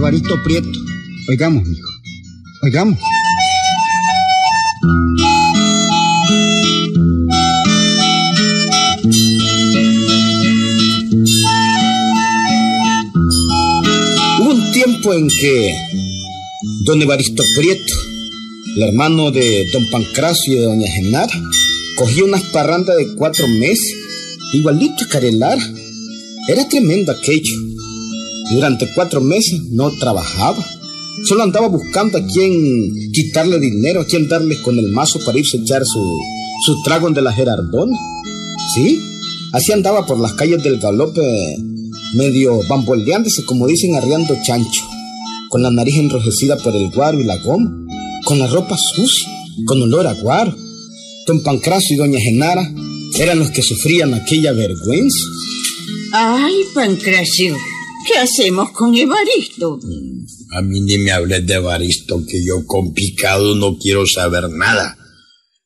Evaristo Prieto. Oigamos, mijo. Oigamos. Hubo un tiempo en que don Evaristo Prieto, el hermano de don Pancracio y de doña Genara, cogía unas parrandas de cuatro meses, igualito a Carelara. Era tremendo aquello. Durante cuatro meses no trabajaba. Solo andaba buscando a quien quitarle dinero, a quien darle con el mazo para irse a echar su, su trago de la Gerardona. ¿Sí? Así andaba por las calles del galope, medio bamboleándose, como dicen, arriando chancho, con la nariz enrojecida por el guaro y la goma, con la ropa sucia, con olor a guaro. Don Pancracio y doña Genara eran los que sufrían aquella vergüenza. Ay, Pancracio, ¿qué hacemos con Evaristo? A mí ni me hables de Evaristo, que yo con picado no quiero saber nada.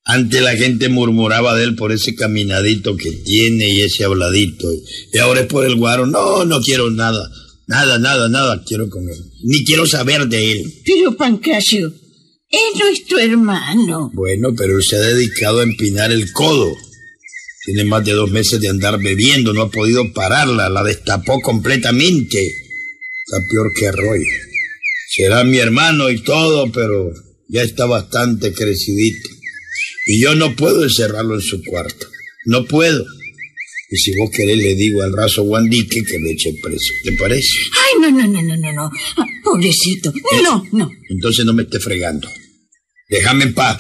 Antes la gente murmuraba de él por ese caminadito que tiene y ese habladito. Y ahora es por el guaro. No, no quiero nada. Nada, nada, nada quiero con él. Ni quiero saber de él. Pero, Pancracio, es nuestro hermano. Bueno, pero él se ha dedicado a empinar el codo. Tiene más de dos meses de andar bebiendo, no ha podido pararla, la destapó completamente. Está peor que Roy. Será mi hermano y todo, pero ya está bastante crecidito. Y yo no puedo encerrarlo en su cuarto. No puedo. Y si vos querés, le digo al raso Guandique que le eche preso. ¿Te parece? Ay, no, no, no, no, no, no. Ah, Pobrecito. No, no. Entonces no me esté fregando. Déjame en paz.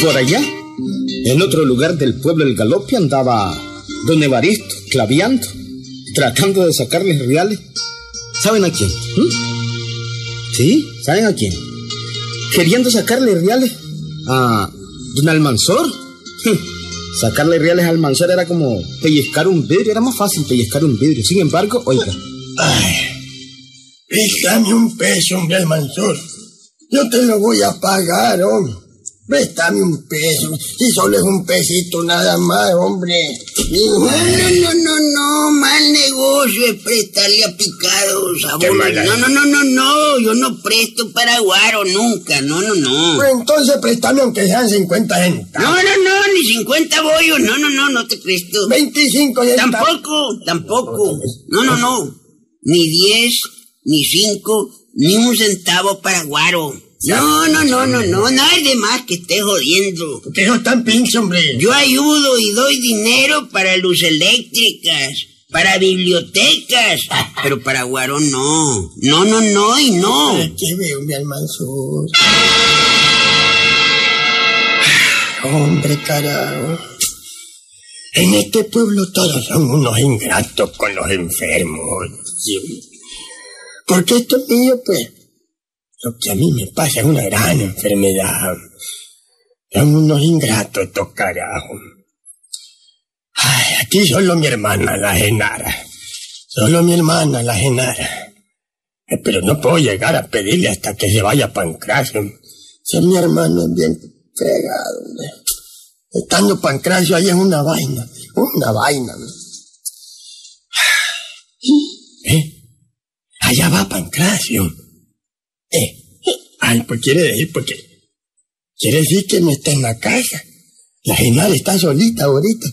Por allá, en otro lugar del pueblo del Galope, andaba don Evaristo claviando, tratando de sacarles reales. ¿Saben a quién? ¿Mm? ¿Sí? ¿Saben a quién? Queriendo sacarle reales a don Almanzor. Sacarle reales al Almanzor era como pellizcar un vidrio, era más fácil pellizcar un vidrio. Sin embargo, oiga, Ay, préstame un peso, hombre, Almanzor. Yo te lo voy a pagar, hombre. Préstame un peso. Si solo es un pesito nada más, hombre. No, no, no, no, mal negocio es prestarle a picados a Qué bolos. mala. No, no, no, no, no, yo no presto para guaro nunca, no, no, no. Pues entonces préstame aunque sean 50 centavos. No, no, no, ni 50 bollos, no, no, no, no te presto. 25 centavos. Tampoco, tampoco. No, no, no. Ni 10, ni 5, ni un centavo para guaro. No, no, no, no, no, no es de más que estés jodiendo. Que eso tan pinche, hombre. Yo ayudo y doy dinero para luz eléctricas, para bibliotecas, pero para Guaro no. No, no, no y no. ¿Qué veo, mi Almanzor? Hombre, carajo. En este pueblo todos son unos ingratos con los enfermos. Porque esto mío, pues, lo que a mí me pasa es una gran enfermedad. Son unos ingratos estos carajos. Ay, aquí solo mi hermana, la Genara. Solo mi hermana, la Genara. Eh, Pero no puedo llegar a pedirle hasta que se vaya Pancracio. Si mi hermano es bien fregado. Estando Pancracio ahí es una vaina, una vaina. ¿Eh? Allá va Pancracio. Eh. Ay, pues quiere decir, porque quiere decir que no está en la casa. La Genara está solita ahorita.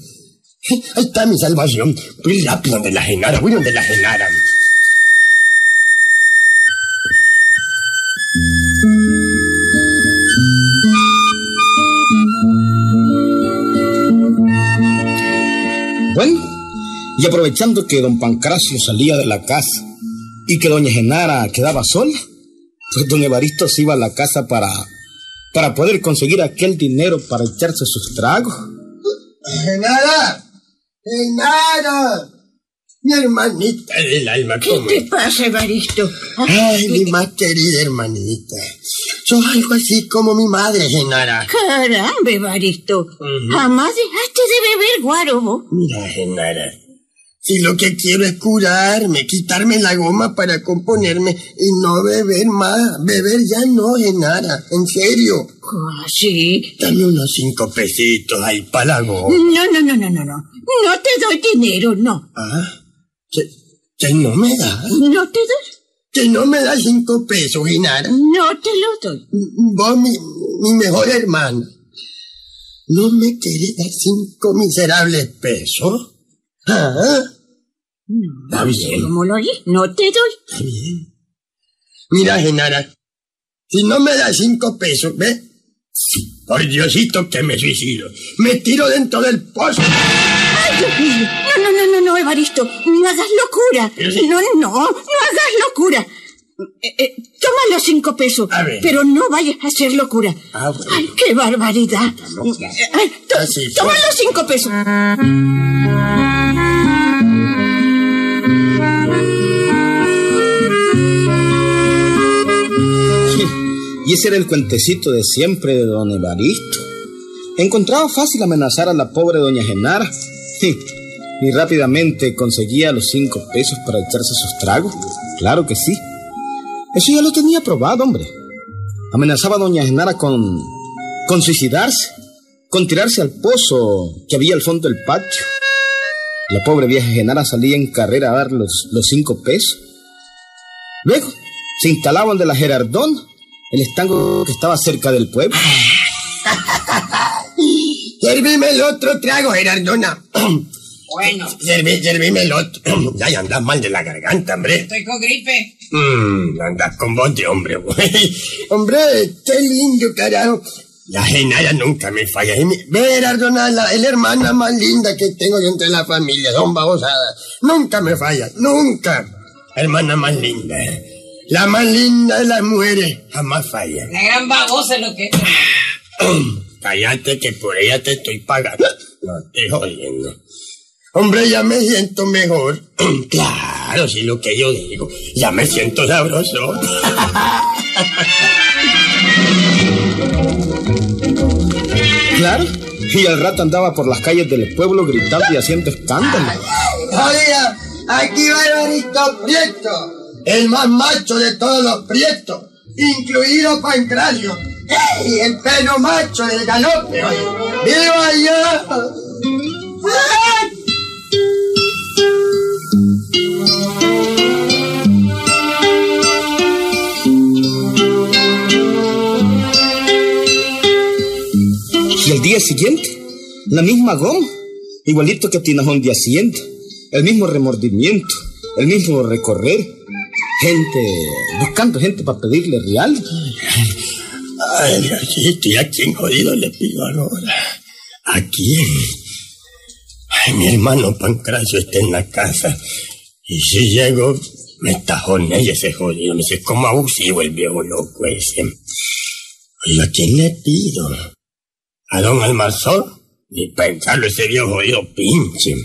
Ahí está mi salvación. Voy rápido donde la Genara, voy donde la Genara. Bueno, y aprovechando que don Pancracio salía de la casa y que doña Genara quedaba sola, pues don Evaristo se iba a la casa para, para poder conseguir aquel dinero para echarse sus tragos. Genara, Genara, mi hermanita del alma, ¿Qué ¿cómo te pasa, Evaristo? Ay, mi más querida hermanita. Sos algo así como mi madre, Genara. Caramba, Evaristo. Jamás dejaste de beber guaro. Mira, Genara. Si lo que quiero es curarme, quitarme la goma para componerme y no beber más. Beber ya no, Genara. En serio. Ah, sí. Dame unos cinco pesitos ahí para la goma. No, no, no, no, no, no. No te doy dinero, no. ¿Ah? ¿Que, que no me das? No te doy. ¿Que no me das cinco pesos, Genara? No te lo doy. Vos, mi, mi mejor hermana. ¿No me querés dar cinco miserables pesos? ¿Ah? Está bien. ¿Cómo lo oí? No te doy. Está bien. Mira, Genara, si no me das cinco pesos, ¿ves? Por Diosito que me suicido. Me tiro dentro del pozo. ¡Ay, Dios mío! No, no, no, no, no, Evaristo. No hagas locura. Sí. No, no, no hagas locura. Eh, eh, toma los cinco pesos. A ver. Pero no vayas a hacer locura. Ah, bueno. ¡Ay, qué barbaridad! Ay, to- Así toma los cinco pesos. Y ese era el cuentecito de siempre de don Evaristo. Encontraba fácil amenazar a la pobre doña Genara. Y rápidamente conseguía los cinco pesos para echarse sus tragos. Claro que sí. Eso ya lo tenía probado, hombre. Amenazaba a doña Genara con, con suicidarse, con tirarse al pozo que había al fondo del patio. La pobre vieja Genara salía en carrera a dar los, los cinco pesos. Luego se instalaban de la Gerardón, el estanco que estaba cerca del pueblo. Servime el otro trago, Gerardona. Bueno, Serví, servime el otro. ya, ya andas mal de la garganta, hombre. estoy con gripe. Mm, andas con voz de hombre, güey. hombre, qué lindo, carajo. La Genara nunca me falla. Ve, Gerardona, la, es la hermana más linda que tengo yo entre la familia. Son babosadas. Nunca me falla, nunca. Hermana más linda. La más linda de las mujeres. Jamás falla. La gran babosa es lo que... Cállate que por ella te estoy pagando. No estoy jodiendo. Hombre, ya me siento mejor. claro, si lo que yo digo. Ya me siento sabroso. Claro. Y al rato andaba por las calles del pueblo gritando y haciendo escándalo. Oiga, aquí va Evaristo Prieto, el más macho de todos los prietos, incluido Pancracio. ¡Ey! El pelo macho del galope. ¡Viva yo! Y el día siguiente, la misma goma, igualito que Tinajón de Hacienda, el mismo remordimiento, el mismo recorrer, gente, buscando gente para pedirle real. Ay, ¿y a quién jodido le pido ahora? ¿A quién? Ay, mi hermano Pancracio está en la casa. Y si llego, me tajoné ese jodido. Me dice, ¿cómo abusivo el viejo loco ese? Oye, ¿a quién le pido? ¿A don Almarzón? Ni pensarlo, ese viejo jodido pinche.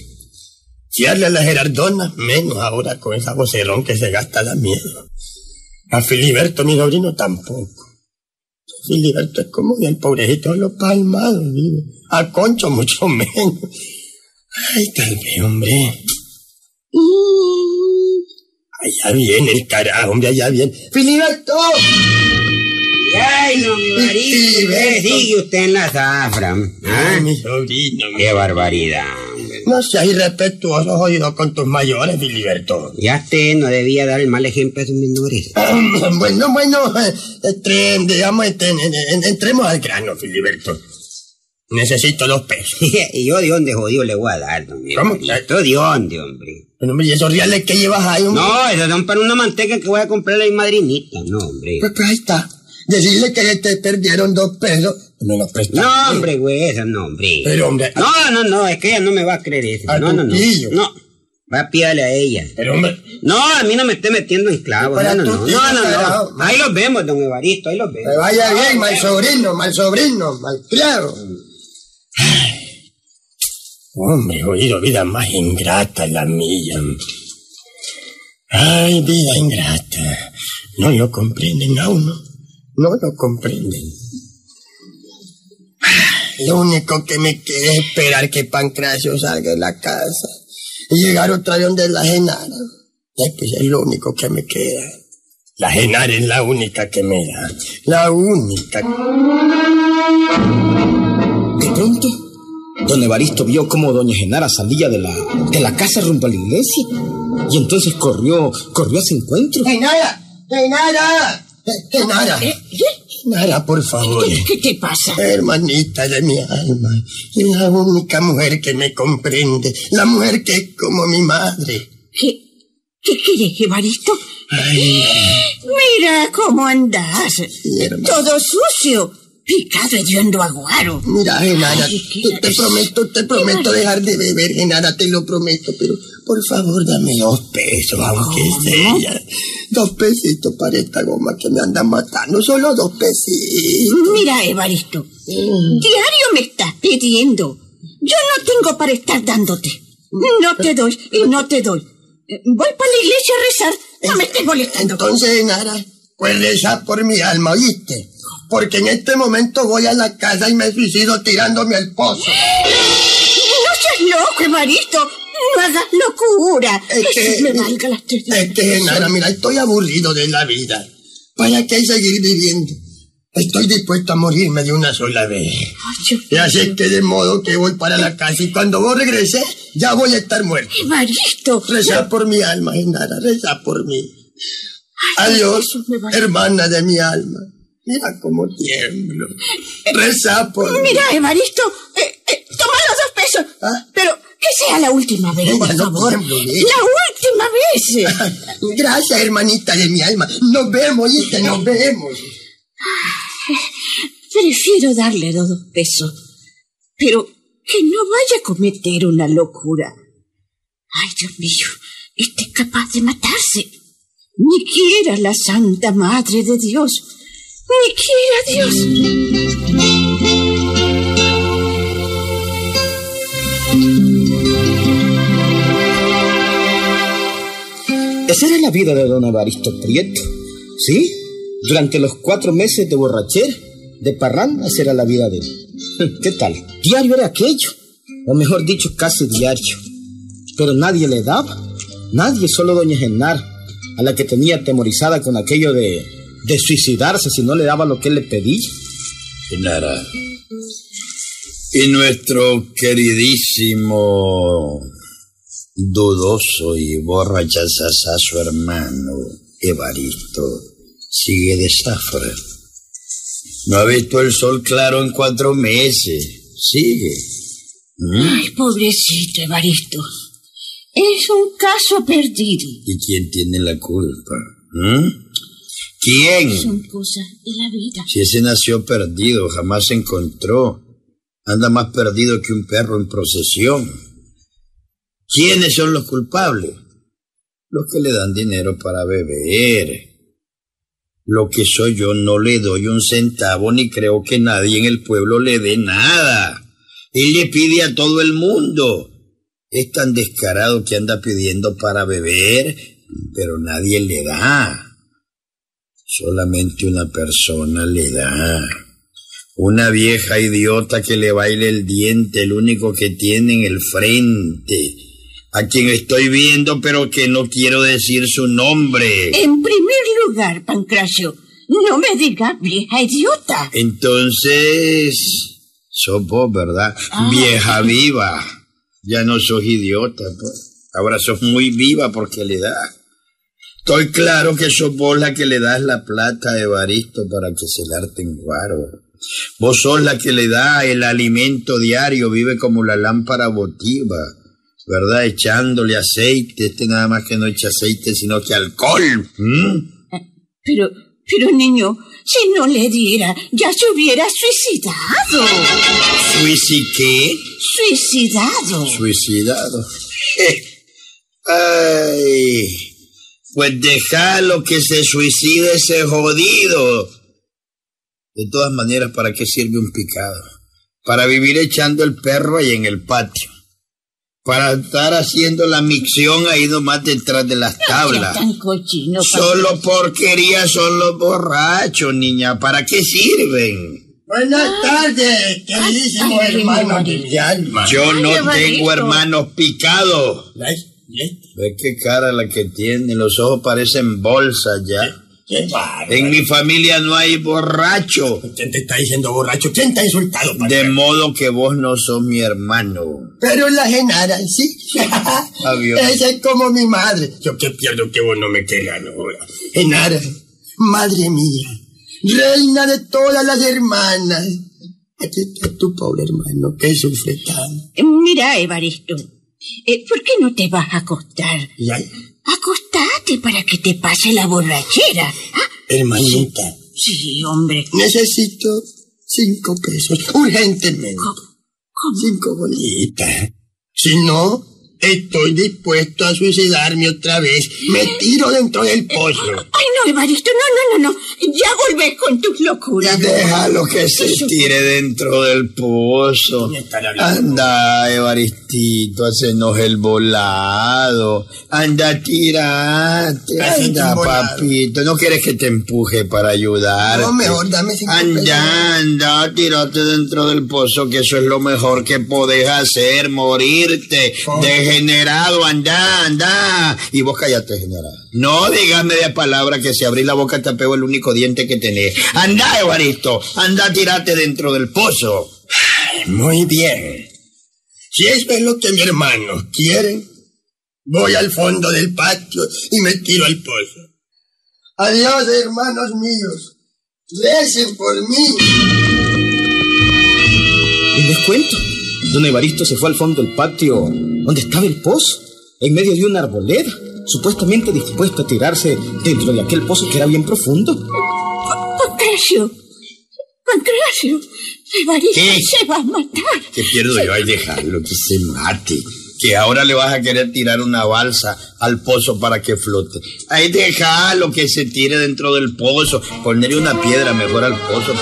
Fiarle a la Gerardona, menos ahora con esa vocerrón que se gasta da miedo. A Filiberto, mi sobrino, tampoco. Filiberto es como bien pobrecito los palmados, vive. A Concho mucho menos. Ay, tal vez, hombre. Allá viene el carajo, hombre, allá viene. ¡Filiberto! Ay, don Evaristo, Filiberto. sigue usted en la zafra. Ay, ¿Ah? mi sobrino. mi- Qué barbaridad. No seas irrespetuoso, jodido, con tus mayores, Filiberto. Ya usted no debía dar el mal ejemplo a sus menores. bueno, bueno, eh, entre, digamos, entre- en- en- entremos al grano, Filiberto. Necesito dos pesos. y yo de dónde jodido le voy a dar, don ¿Cómo? ¿De dónde, hombre? Bueno, hombre, ¿y esos reales que llevas ahí, hombre? No, esos son para una manteca que voy a comprarle a mi madrinita. No, hombre. Pues, pues ahí está. Decirle que te perdieron dos pesos. Me los prestaste. No, hombre, güey, eso no, hombre. Pero, hombre. No, no, no, es que ella no me va a creer eso. A No, no, no. tío. No. Va a pídale a ella. Pero, hombre. No, a mí no me esté metiendo en clavos. No, no, no. Ahí los vemos, don Evaristo, ahí los Que vemos. vaya bien, mal sobrino, mal sobrino, mal criado. Hombre, oído, vida más ingrata la mía. Ay, vida ingrata. No lo comprenden a uno. No lo comprenden. Lo único que me queda es esperar que Pancracio salga de la casa. y llegar otra vez donde la Genara. Pues es lo único que me queda. La Genara es la única que me da. La única. De pronto, don Evaristo vio cómo doña Genara salía de la, de la casa rumbo a la iglesia. Y entonces corrió, corrió a su encuentro. ¡Genara! ¡Genara! ¡Genara! ¿Eh? Por favor. ¿Qué, te pasa? Hermanita de mi alma, la única mujer que me comprende, la mujer que es como mi madre. ¿Qué, qué quieres, Evaristo? Ay, Mira cómo hermana. Todo sucio. Picado hediondo aguaro. Mira, Genara, Ay, te, te ¿qué- prometo, te prometo dejar de beber, Genara, te lo prometo, pero por favor dame dos pesos, aunque sea. Dos pesitos para esta goma que me anda matando, solo dos pesitos. Mira, Evaristo. Diario me estás pidiendo. Yo no tengo para estar dándote. No te doy y no te doy. Eh, Voy para la iglesia a rezar. No me estés molestando. Entonces, Genara, pues reza por mi alma, ¿oíste? Porque en este momento voy a la casa y me suicido tirándome al pozo. No seas loco, Evaristo. No hagas locura. Es que, me valga las es que, Genara, mira, estoy aburrido de la vida. ¿Para qué seguir viviendo? Estoy dispuesto a morirme de una sola vez. Ay, Y así que de modo que voy para la casa y cuando vos regreses, ya voy a estar muerto. Evaristo. Reza por mi alma, Genara, reza por mí. Adiós, Jesús, hermana de mi alma. Mira cómo tiemblo. Reza por mí. Mira, Evaristo. eh, eh, toma los dos pesos. ¿Ah? Pero sea la última vez, por no favor. ¿eh? La última vez. Gracias, hermanita de mi alma. Nos vemos, hija, nos vemos. Prefiero darle dos pesos. Pero que no vaya a cometer una locura. Ay, Dios mío, este es capaz de matarse. Ni quiera la Santa Madre de Dios. Ni quiera Dios. Esa era la vida de don Evaristo Prieto. ¿Sí? Durante los cuatro meses de borrachera, de parranda, esa era la vida de él. ¿Qué tal? Diario era aquello. O mejor dicho, casi diario. Pero nadie le daba. Nadie, solo doña Genara, a la que tenía atemorizada con aquello de, de suicidarse si no le daba lo que él le pedía. Genara. Y nuestro queridísimo, dudoso y borrachazazazo hermano, Evaristo, sigue de zafra. No ha visto el sol claro en cuatro meses. Sigue. ¿Mm? Ay, pobrecito Evaristo. Es un caso perdido. ¿Y quién tiene la culpa? ¿Mm? ¿Quién? Son cosas de la vida. Si ese nació perdido, jamás se encontró. Anda más perdido que un perro en procesión. ¿Quiénes son los culpables? Los que le dan dinero para beber. Lo que soy yo no le doy un centavo ni creo que nadie en el pueblo le dé nada. Él le pide a todo el mundo. Es tan descarado que anda pidiendo para beber, pero nadie le da. Solamente una persona le da. Una vieja idiota que le baile el diente, el único que tiene en el frente. A quien estoy viendo, pero que no quiero decir su nombre. En primer lugar, Pancracio, no me digas vieja idiota. Entonces, sos vos, ¿verdad? Vieja viva. Ya no sos idiota, pues. Ahora sos muy viva porque le da. Estoy claro que sos vos la que le das la plata a Evaristo para que se larte en guaro. Vos sos la que le da el alimento diario, vive como la lámpara votiva, ¿verdad? Echándole aceite, este nada más que no echa aceite, sino que alcohol. Pero, pero niño, si no le diera, ya se hubiera suicidado. ¿Suici qué? Suicidado. Suicidado. Ay, pues déjalo que se suicide ese jodido. De todas maneras, ¿para qué sirve un picado? Para vivir echando el perro ahí en el patio. Para estar haciendo la micción ahí nomás detrás de las tablas. tan cochino. Solo porquería son los borrachos, niña. ¿Para qué sirven? Buenas tardes, queridísimo ay, hermano ay, de mi alma. Yo Ay, no tengo hermanos picados. ¿Ves qué cara la que tiene? Los ojos parecen bolsas ya. Qué. En mi familia no hay borracho. ¿Quién te está diciendo borracho? ¿Quién te ha insultado? padre? De modo que vos no sos mi hermano. Pero la Genara, sí. Adiós. Esa es como mi madre. Yo que pierdo que vos no me quieras ahora. Genara, madre mía, reina de todas las hermanas. Aquí está tu pobre hermano que sufre tanto. Mira, Evaristo, eh, ¿por qué no te vas a acostar? Y ay, Para que te pase la borrachera. ¿Ah? hermanita, Sí, hombre. necesito cinco pesos, urgentemente. ¿Cómo? Cinco bolitas. Si no, estoy dispuesto a suicidarme otra vez. Me tiro dentro del pozo. Ay, no, Evaristo, no, no, no, no. Ya volvés con tus locuras. Déjalo que se tire dentro del pozo. ¿Dónde está Evaristito, hacenos el volado. Anda, tirate. Anda, papito. ¿No quieres que te empuje para ayudar? No, mejor dame cinco pesos. Anda, anda, tírate dentro del pozo, que eso es lo mejor que podés hacer, morirte. ¿Cómo? Degenerado, anda, anda. Y vos cállate, general. No digas media palabra que si abrís la boca te pego el único diente que tenés. Anda, Evaristo, anda, tírate dentro del pozo. Muy bien. Si esto es lo que mi hermano quieren, voy al fondo del patio y me tiro al pozo. Adiós, hermanos míos. Recen por mí. Y les cuento. Don Evaristo se fue al fondo del patio donde estaba el pozo, en medio de una arboleda, supuestamente dispuesto a tirarse dentro de aquel pozo que era bien profundo. Pancracio. Pancracio. Evaristo ¿Qué? se va a matar. Que pierdo yo, ay, dejarlo, que se mate. Que ahora le vas a querer tirar una balsa al pozo para que flote. Ay, déjalo que se tire dentro del pozo. Ponerle una piedra mejor al pozo.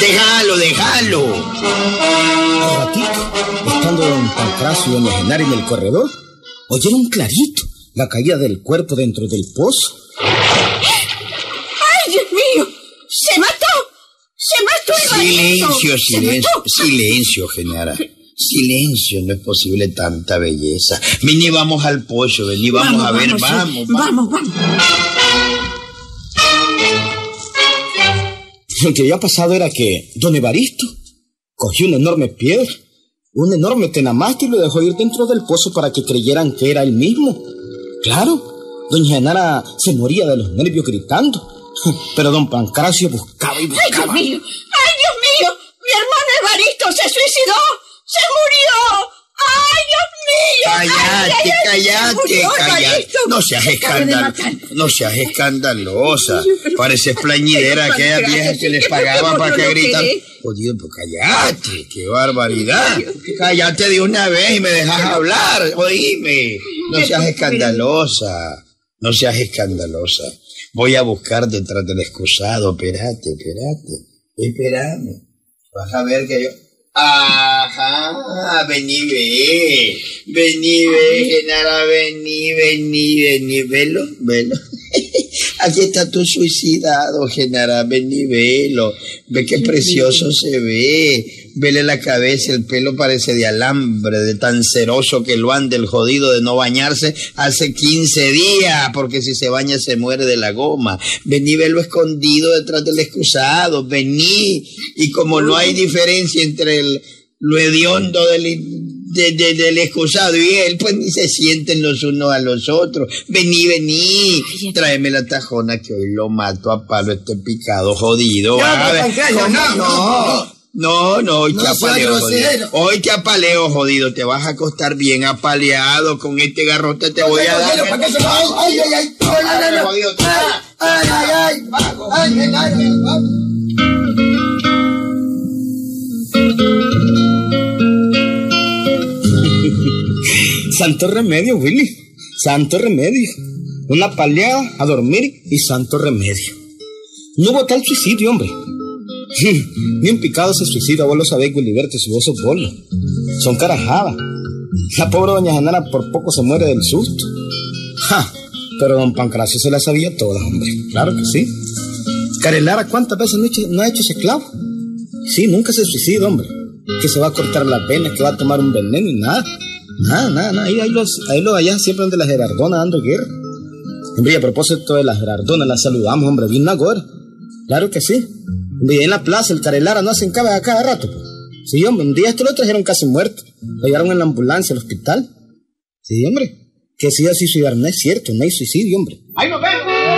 Déjalo, déjalo. Al ratito, estando don Pancracio y Genara en el corredor, oyeron clarito la caída del cuerpo dentro del pozo. ¡Ay, Dios mío! ¡Se mató! Silencio, ¡Se silencio, silencio, Genara. Silencio, no es posible tanta belleza. Vení, vamos al pozo, vení, vamos, a ver, vamos, vamos. Vamos, vamos. Lo que había pasado era que don Evaristo cogió una enorme piedra, un enorme tenamaste y lo dejó ir dentro del pozo para que creyeran que era él mismo. Claro, doña Genara se moría de los nervios gritando, pero don Pancracio buscaba y ¡Ay, Dios buscaba. mío! ¡Ay, Dios mío! ¡Mi hermano Evaristo se suicidó! ¡Se murió! ¡Ay, Dios mío! ¡Ay, Cállate, ay, cállate, murió cállate. Evaristo. No seas. No seas escandalosa. Pareces plañidera aquella vieja que les pagaba para que gritan. Jodido, pues cállate. Qué barbaridad. Cállate de una vez y me dejas hablar. Oíme. No seas escandalosa. No seas escandalosa. Voy a buscar detrás del excusado. Espérate, espérate. Espérame. Vas a ver que yo... Ajá, vení, ve. Vení, ve, Genara, vení, vení, vení, velo, velo. Aquí está tu suicidado, Genara, vení, velo. Ve qué precioso se ve. Vele la cabeza, el pelo parece de alambre, de tan ceroso que lo anda el jodido de no bañarse hace 15 días, porque si se baña se muere de la goma. Vení, velo escondido detrás del excusado, vení. Y como no hay diferencia entre el, lo hediondo del, de- de- del excusado y él, pues ni se sienten los unos a los otros. Vení, vení, tráeme la tajona que hoy lo mato a palo este picado jodido. No, no, no. No, no, hoy No te apaleo, jodido. Hoy te apaleo, jodido. Te vas a acostar bien apaleado con este garrote. Te voy a dar. ¡Ay, ay! ¡No, no, no, no! ¡Ay, ay, ay! ¡Ay, ay, ay! ay. Santo remedio, Willy. Santo remedio. Una paleada a dormir y santo remedio. No hubo tal suicidio, hombre. Ni un picado se suicida, vos lo sabés, Wiliberto, si vos sos bolo. Son carajadas. La pobre doña Genara por poco se muere del susto. Ja, pero don Pancracio se la sabía toda, hombre. Claro que sí. Carelara, ¿cuántas veces no, ha hecho- no ha hecho ese clavo? Sí, nunca se suicida, hombre. Que se va a cortar la pena, que va a tomar un veneno y nada. Nada, nada, nada. Ahí, ahí los, ahí los allá siempre donde la Gerardona dando guerra. Hombre, y a propósito de la Gerardona, la saludamos, hombre, bien agora. Claro que sí en la plaza, el Carelara, no hacen cabe a cada rato. Pues. Sí, hombre, un día esto lo trajeron casi muerto. Lo llevaron en la ambulancia al hospital. Sí, hombre. Que si iba a suicidar, no es cierto, no hay suicidio, hombre. ¡Ahí nos vemos!